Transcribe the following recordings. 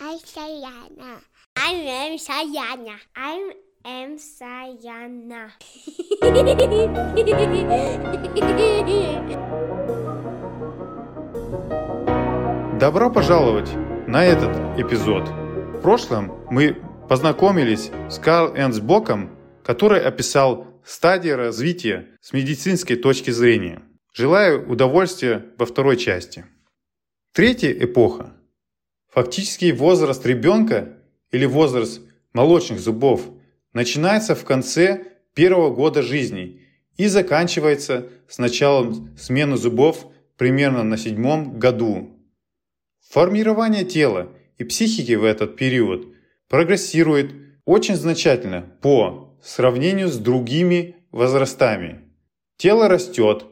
I'm Sayana. I am Sayana. I am Sayana. Добро пожаловать на этот эпизод. В прошлом мы познакомились с Карл Энс Боком, который описал стадии развития с медицинской точки зрения. Желаю удовольствия во второй части. Третья эпоха. Фактический возраст ребенка или возраст молочных зубов начинается в конце первого года жизни и заканчивается с началом смены зубов примерно на седьмом году. Формирование тела и психики в этот период прогрессирует очень значительно по сравнению с другими возрастами. Тело растет,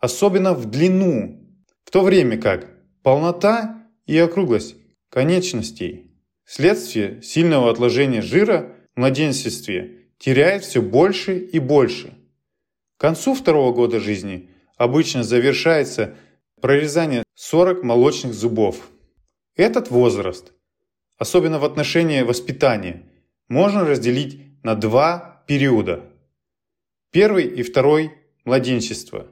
особенно в длину, в то время как полнота и округлость конечностей вследствие сильного отложения жира в младенчестве теряет все больше и больше. К концу второго года жизни обычно завершается прорезание 40 молочных зубов. Этот возраст, особенно в отношении воспитания, можно разделить на два периода. Первый и второй – младенчество.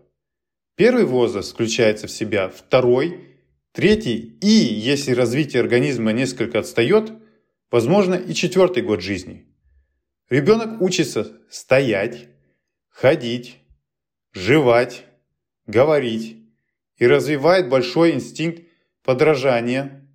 Первый возраст включается в себя второй, третий и, если развитие организма несколько отстает, возможно и четвертый год жизни. Ребенок учится стоять, ходить, жевать, говорить и развивает большой инстинкт подражания,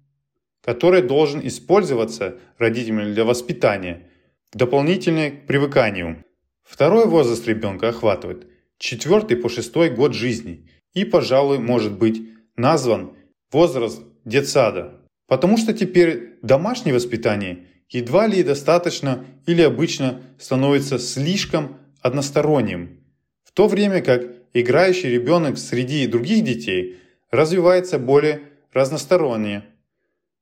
который должен использоваться родителями для воспитания, дополнительное к привыканию. Второй возраст ребенка охватывает четвертый по шестой год жизни и, пожалуй, может быть назван возраст детсада, потому что теперь домашнее воспитание едва ли достаточно или обычно становится слишком односторонним, в то время как играющий ребенок среди других детей развивается более разносторонне.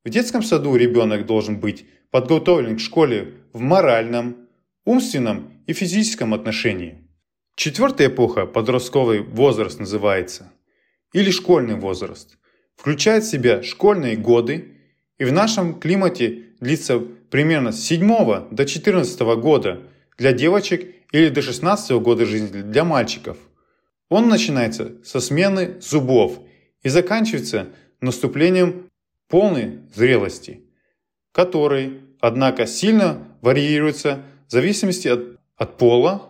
В детском саду ребенок должен быть подготовлен к школе в моральном, умственном и физическом отношении. Четвертая эпоха, подростковый возраст называется, или школьный возраст, включает в себя школьные годы и в нашем климате длится примерно с 7 до 14 года для девочек или до 16 года жизни для мальчиков. Он начинается со смены зубов и заканчивается наступлением полной зрелости, который, однако, сильно варьируется в зависимости от, от пола,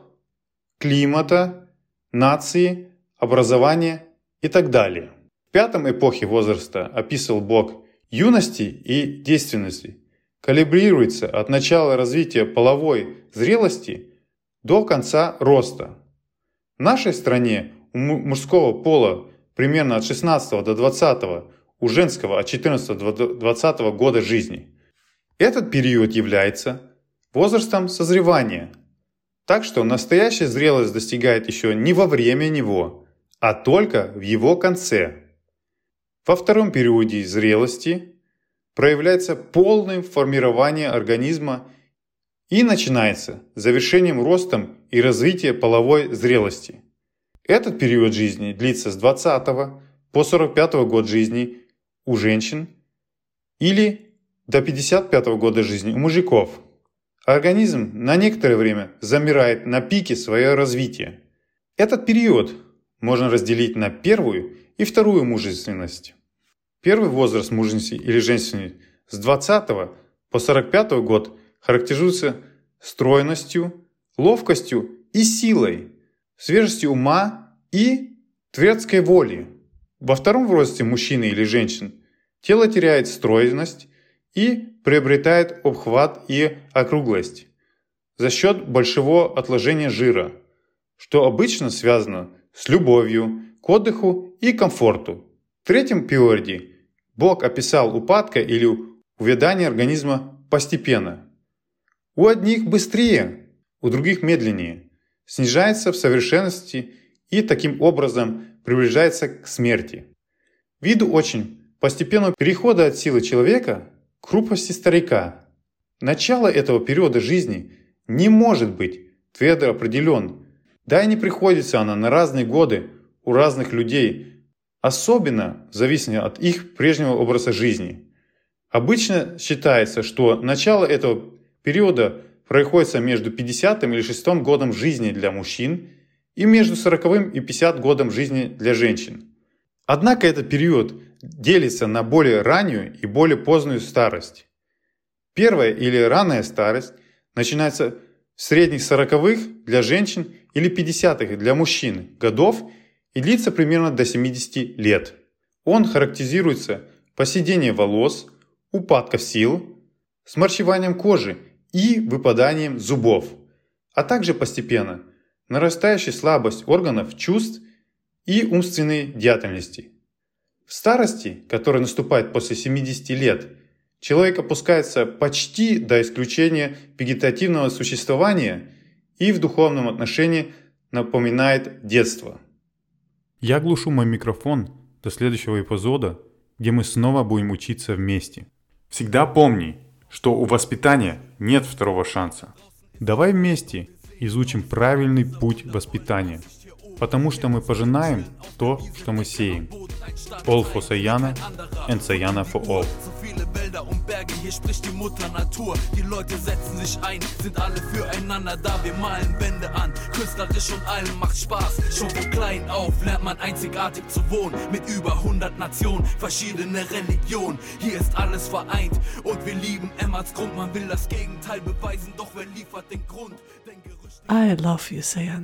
климата, нации, образования и так далее. В пятом эпохе возраста описывал Бог юности и действенности, калибрируется от начала развития половой зрелости до конца роста. В нашей стране у мужского пола примерно от 16 до 20, у женского от 14 до 20 года жизни. Этот период является возрастом созревания. Так что настоящая зрелость достигает еще не во время него, а только в его конце. Во втором периоде зрелости проявляется полное формирование организма и начинается завершением ростом и развития половой зрелости. Этот период жизни длится с 20 по 45 год жизни у женщин или до 55 года жизни у мужиков. Организм на некоторое время замирает на пике своего развития. Этот период можно разделить на первую и вторую мужественность. Первый возраст мужности или женщины с 20 по 45 год характеризуется стройностью, ловкостью и силой, свежестью ума и твердской воли. Во втором возрасте мужчины или женщин тело теряет стройность и приобретает обхват и округлость за счет большого отложения жира, что обычно связано с любовью к отдыху и комфорту. Третьем периоде Бог описал упадка или увядание организма постепенно. У одних быстрее, у других медленнее. Снижается в совершенности и таким образом приближается к смерти. Виду очень постепенного перехода от силы человека к хрупкости старика. Начало этого периода жизни не может быть твердо определен, да и не приходится она на разные годы у разных людей, особенно в зависимости от их прежнего образа жизни. Обычно считается, что начало этого периода происходит между 50 или 6 годом жизни для мужчин и между 40 и 50 годом жизни для женщин. Однако этот период делится на более раннюю и более позднюю старость. Первая или ранняя старость начинается в средних 40-х для женщин или 50-х для мужчин годов и длится примерно до 70 лет. Он характеризуется поседением волос, упадком сил, сморщеванием кожи и выпаданием зубов, а также постепенно нарастающей слабость органов чувств и умственной деятельности. В старости, которая наступает после 70 лет, человек опускается почти до исключения вегетативного существования и в духовном отношении напоминает детство. Я глушу мой микрофон до следующего эпизода, где мы снова будем учиться вместе. Всегда помни, что у воспитания нет второго шанса. Давай вместе изучим правильный путь воспитания, потому что мы пожинаем то, что мы сеем. All for Sayana and Sayana for all. Wälder und Berge, hier spricht die Mutter Natur. Die Leute setzen sich ein, sind alle füreinander da. Wir malen Wände an, künstlerisch und allem macht Spaß. Schon von klein auf lernt man einzigartig zu wohnen. Mit über 100 Nationen, verschiedene Religionen. Hier ist alles vereint und wir lieben Emmerts Grund. Man will das Gegenteil beweisen, doch wer liefert den Grund? I love you, Sayana.